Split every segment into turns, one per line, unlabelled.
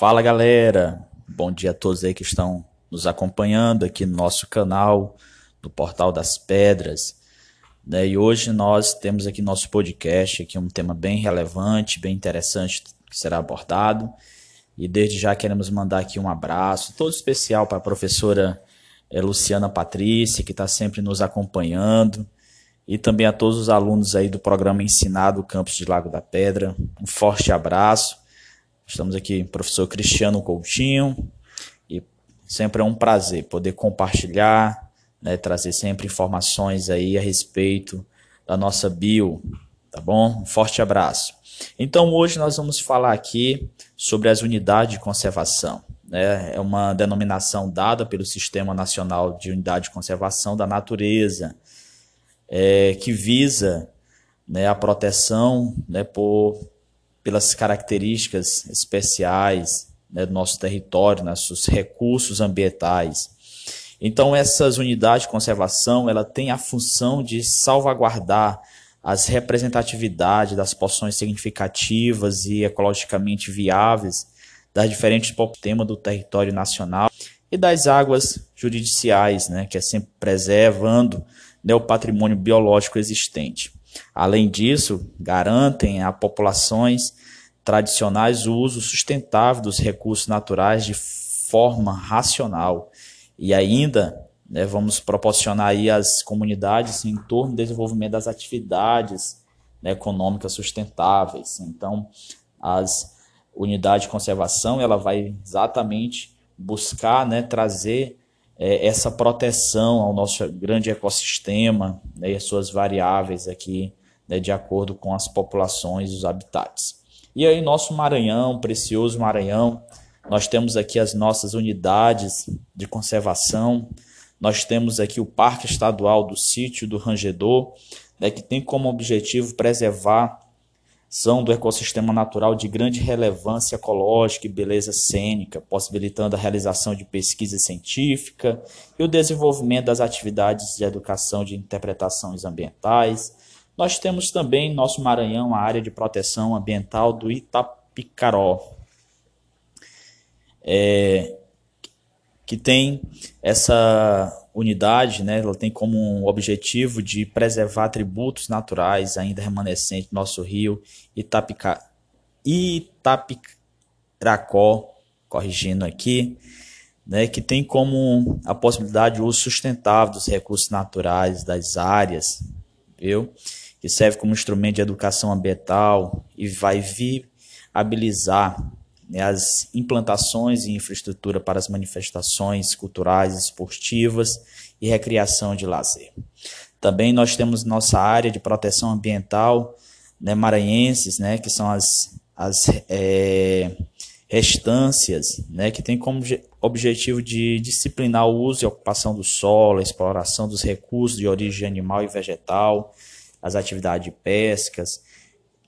Fala galera, bom dia a todos aí que estão nos acompanhando aqui no nosso canal, do Portal das Pedras. Né? E hoje nós temos aqui nosso podcast, aqui um tema bem relevante, bem interessante que será abordado. E desde já queremos mandar aqui um abraço todo especial para a professora eh, Luciana Patrícia, que está sempre nos acompanhando, e também a todos os alunos aí do programa Ensinado Campus de Lago da Pedra. Um forte abraço. Estamos aqui, professor Cristiano Coutinho, e sempre é um prazer poder compartilhar, né, trazer sempre informações aí a respeito da nossa bio, tá bom? Um forte abraço. Então hoje nós vamos falar aqui sobre as unidades de conservação. Né? É uma denominação dada pelo Sistema Nacional de Unidade de Conservação da Natureza, é, que visa né, a proteção né, por pelas características especiais né, do nosso território, nossos recursos ambientais. Então, essas unidades de conservação, ela tem a função de salvaguardar as representatividades das porções significativas e ecologicamente viáveis das diferentes temas do território nacional e das águas juridiciais, né, que é sempre preservando né, o patrimônio biológico existente. Além disso, garantem a populações tradicionais o uso sustentável dos recursos naturais de forma racional e ainda né, vamos proporcionar aí às comunidades em torno do desenvolvimento das atividades né, econômicas sustentáveis. Então, as unidades de conservação ela vai exatamente buscar né, trazer é, essa proteção ao nosso grande ecossistema né, e as suas variáveis aqui, né, de acordo com as populações e os habitats. E aí, nosso Maranhão, precioso Maranhão, nós temos aqui as nossas unidades de conservação, nós temos aqui o Parque Estadual do Sítio do Rangedor, né, que tem como objetivo preservar são do ecossistema natural de grande relevância ecológica e beleza cênica, possibilitando a realização de pesquisa científica e o desenvolvimento das atividades de educação de interpretações ambientais. Nós temos também em nosso Maranhão a área de proteção ambiental do Itapicaró, é, que tem essa unidade, né, ela tem como objetivo de preservar atributos naturais ainda remanescentes do nosso rio Itapica, Itapiracó, corrigindo aqui, né, que tem como a possibilidade de uso sustentável dos recursos naturais das áreas, viu? que serve como instrumento de educação ambiental e vai viabilizar as implantações e infraestrutura para as manifestações culturais, esportivas e recreação de lazer. Também nós temos nossa área de proteção ambiental né, maranhenses, né, que são as, as é, restâncias, né, que tem como objetivo de disciplinar o uso e ocupação do solo, a exploração dos recursos de origem animal e vegetal, as atividades de pescas,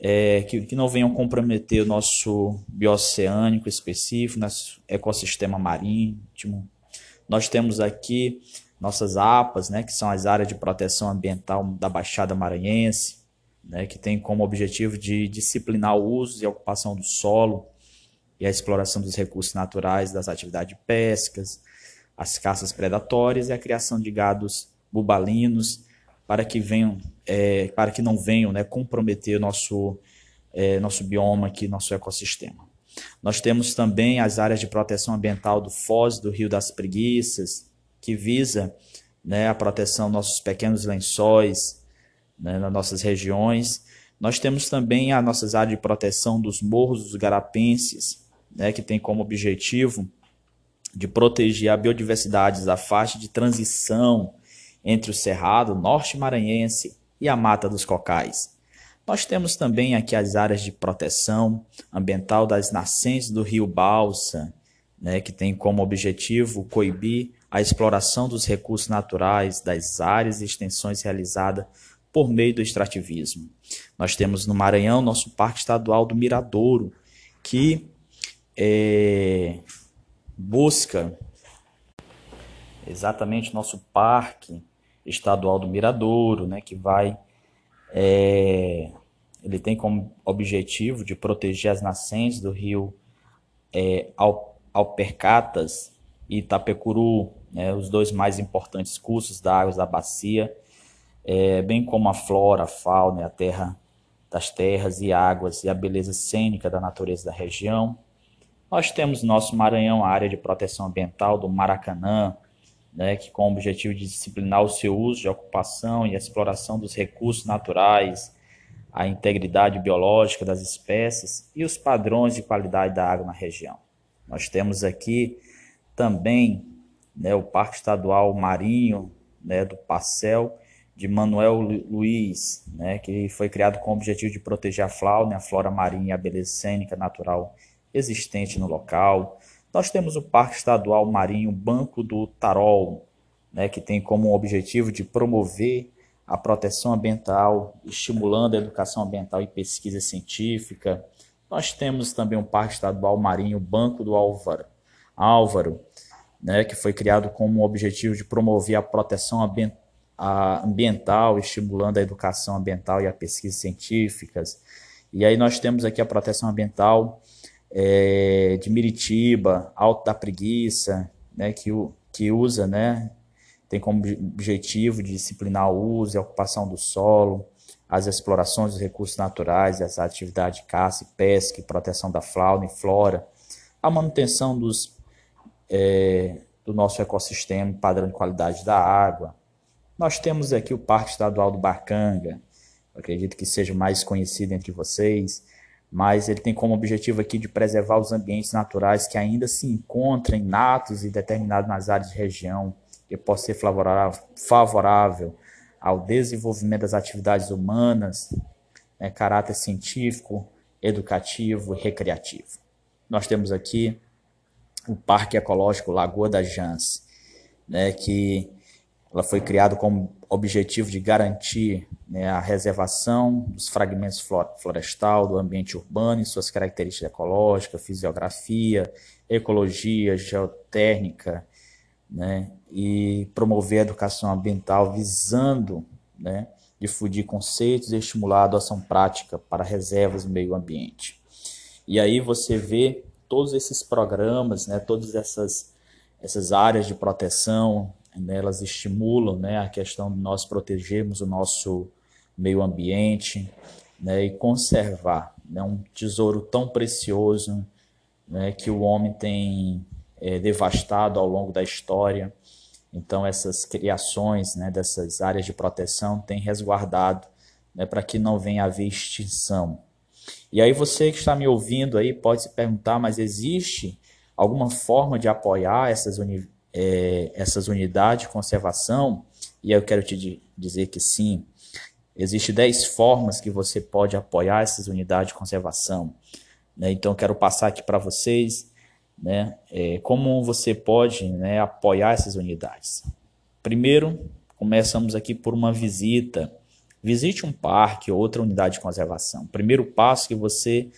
é, que, que, não venham comprometer o nosso bioceânico específico, nosso ecossistema marítimo. Nós temos aqui nossas APAs, né, que são as áreas de proteção ambiental da Baixada Maranhense, né, que tem como objetivo de disciplinar o uso e a ocupação do solo e a exploração dos recursos naturais das atividades de pescas, as caças predatórias e a criação de gados bubalinos para que venham, é, para que não venham né, comprometer nosso, é, nosso bioma aqui, nosso ecossistema. Nós temos também as áreas de proteção ambiental do Foz, do Rio das Preguiças, que visa né, a proteção dos nossos pequenos lençóis né, nas nossas regiões. Nós temos também as nossas áreas de proteção dos morros dos garapenses, né, que tem como objetivo de proteger a biodiversidade da faixa de transição entre o Cerrado Norte Maranhense e a Mata dos Cocais. Nós temos também aqui as áreas de proteção ambiental das nascentes do rio Balsa, né, que tem como objetivo coibir a exploração dos recursos naturais das áreas e extensões realizada por meio do extrativismo. Nós temos no Maranhão nosso Parque Estadual do Miradouro, que é, busca exatamente nosso parque estadual do Miradouro, né, que vai é, ele tem como objetivo de proteger as nascentes do rio é, Alpercatas e Itapecuru, né, os dois mais importantes cursos da água da bacia, é, bem como a flora, a fauna a terra das terras e águas e a beleza cênica da natureza da região. Nós temos nosso Maranhão, a área de proteção ambiental do Maracanã, né, que com o objetivo de disciplinar o seu uso de ocupação e exploração dos recursos naturais, a integridade biológica das espécies e os padrões de qualidade da água na região. Nós temos aqui também né, o Parque Estadual Marinho né, do Parcel de Manuel Luiz, né, que foi criado com o objetivo de proteger a a flora marinha e a beleza cênica natural existente no local. Nós temos o Parque Estadual Marinho Banco do Tarol, né, que tem como objetivo de promover a proteção ambiental, estimulando a educação ambiental e pesquisa científica. Nós temos também o Parque Estadual Marinho Banco do Álvaro, Álvaro né, que foi criado com o objetivo de promover a proteção ambiental, estimulando a educação ambiental e a pesquisa científicas. E aí nós temos aqui a proteção ambiental é, de Miritiba, Alto da Preguiça, né, que, que usa, né, tem como objetivo de disciplinar o uso e a ocupação do solo, as explorações dos recursos naturais, as atividades de caça e pesca, proteção da fauna e flora, a manutenção dos, é, do nosso ecossistema, padrão de qualidade da água. Nós temos aqui o Parque Estadual do Barcanga, acredito que seja mais conhecido entre vocês, mas ele tem como objetivo aqui de preservar os ambientes naturais que ainda se encontram inatos e determinados nas áreas de região, que possa ser favorável, ao desenvolvimento das atividades humanas, né, caráter científico, educativo e recreativo. Nós temos aqui o Parque Ecológico Lagoa da Jans, né, que ela foi criada com o objetivo de garantir né, a reservação dos fragmentos florestal do ambiente urbano e suas características ecológicas, fisiografia, ecologia, geotérmica, né, e promover a educação ambiental visando né, difundir conceitos e estimular a adoção prática para reservas do meio ambiente. E aí você vê todos esses programas, né, todas essas, essas áreas de proteção, né, elas estimulam né, a questão de nós protegermos o nosso meio ambiente né, e conservar né, um tesouro tão precioso né, que o homem tem é, devastado ao longo da história. Então, essas criações né, dessas áreas de proteção têm resguardado né, para que não venha a haver extinção. E aí você que está me ouvindo aí pode se perguntar, mas existe alguma forma de apoiar essas, uni é, essas unidades de conservação? E eu quero te dizer que sim. Existem 10 formas que você pode apoiar essas unidades de conservação. Né? Então, quero passar aqui para vocês né, é, como você pode né, apoiar essas unidades. Primeiro, começamos aqui por uma visita. Visite um parque ou outra unidade de conservação. Primeiro passo que você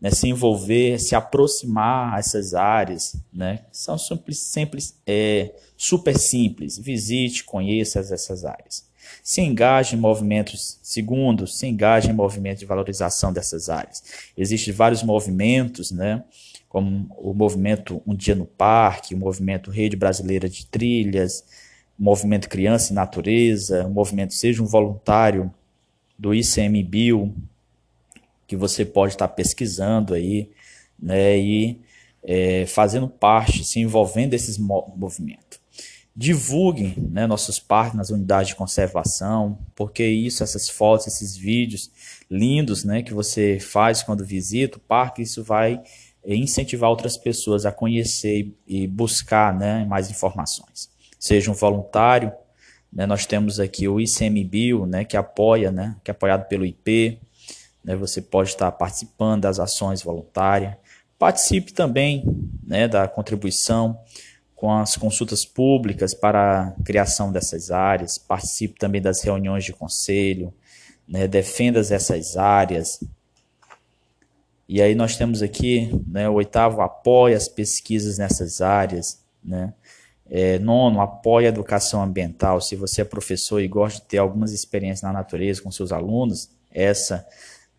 né, se envolver, se aproximar a essas áreas, né, são simples, simples, é, super simples. Visite, conheça essas áreas. Se engaje em movimentos, segundo, se engaje em movimentos de valorização dessas áreas. Existem vários movimentos, né, como o movimento Um Dia no Parque, o movimento Rede Brasileira de Trilhas, o movimento Criança e Natureza, o movimento Seja um Voluntário do ICMBio, que você pode estar pesquisando aí, né, e é, fazendo parte, se envolvendo nesses movimentos. Divulguem né, nossos parques nas unidades de conservação, porque isso, essas fotos, esses vídeos lindos né, que você faz quando visita o parque, isso vai incentivar outras pessoas a conhecer e buscar né, mais informações. Seja um voluntário, né, nós temos aqui o ICMBio, né, que apoia, né, que é apoiado pelo IP, né, você pode estar participando das ações voluntárias. Participe também né, da contribuição com as consultas públicas para a criação dessas áreas, participe também das reuniões de conselho, né, defenda essas áreas, e aí nós temos aqui né, o oitavo, apoia as pesquisas nessas áreas. Né? É, nono, apoia a educação ambiental. Se você é professor e gosta de ter algumas experiências na natureza com seus alunos, essas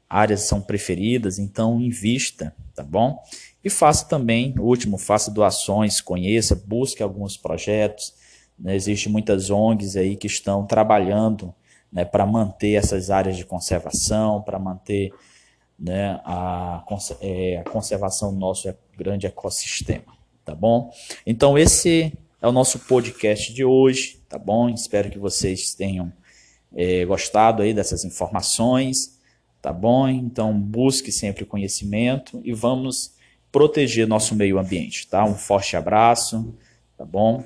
áreas são preferidas, então invista, tá bom? E faça também, último, faça doações, conheça, busque alguns projetos. Né? Existem muitas ONGs aí que estão trabalhando né, para manter essas áreas de conservação, para manter né, a, é, a conservação do nosso grande ecossistema, tá bom? Então esse é o nosso podcast de hoje, tá bom? Espero que vocês tenham é, gostado aí dessas informações, tá bom? Então busque sempre conhecimento e vamos proteger nosso meio ambiente, tá? Um forte abraço, tá bom?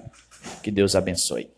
Que Deus abençoe.